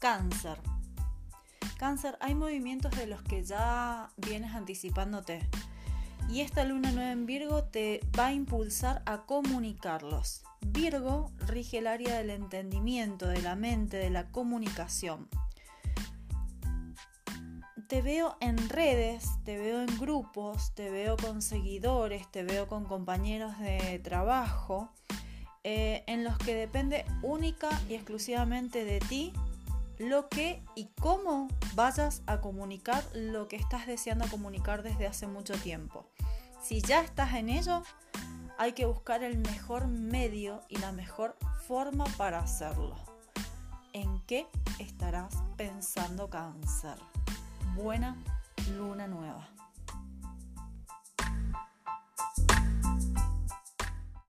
Cáncer. Cáncer, hay movimientos de los que ya vienes anticipándote. Y esta luna nueva en Virgo te va a impulsar a comunicarlos. Virgo rige el área del entendimiento, de la mente, de la comunicación. Te veo en redes, te veo en grupos, te veo con seguidores, te veo con compañeros de trabajo, eh, en los que depende única y exclusivamente de ti lo que y cómo vayas a comunicar lo que estás deseando comunicar desde hace mucho tiempo. Si ya estás en ello, hay que buscar el mejor medio y la mejor forma para hacerlo. ¿En qué estarás pensando cáncer? Buena luna nueva.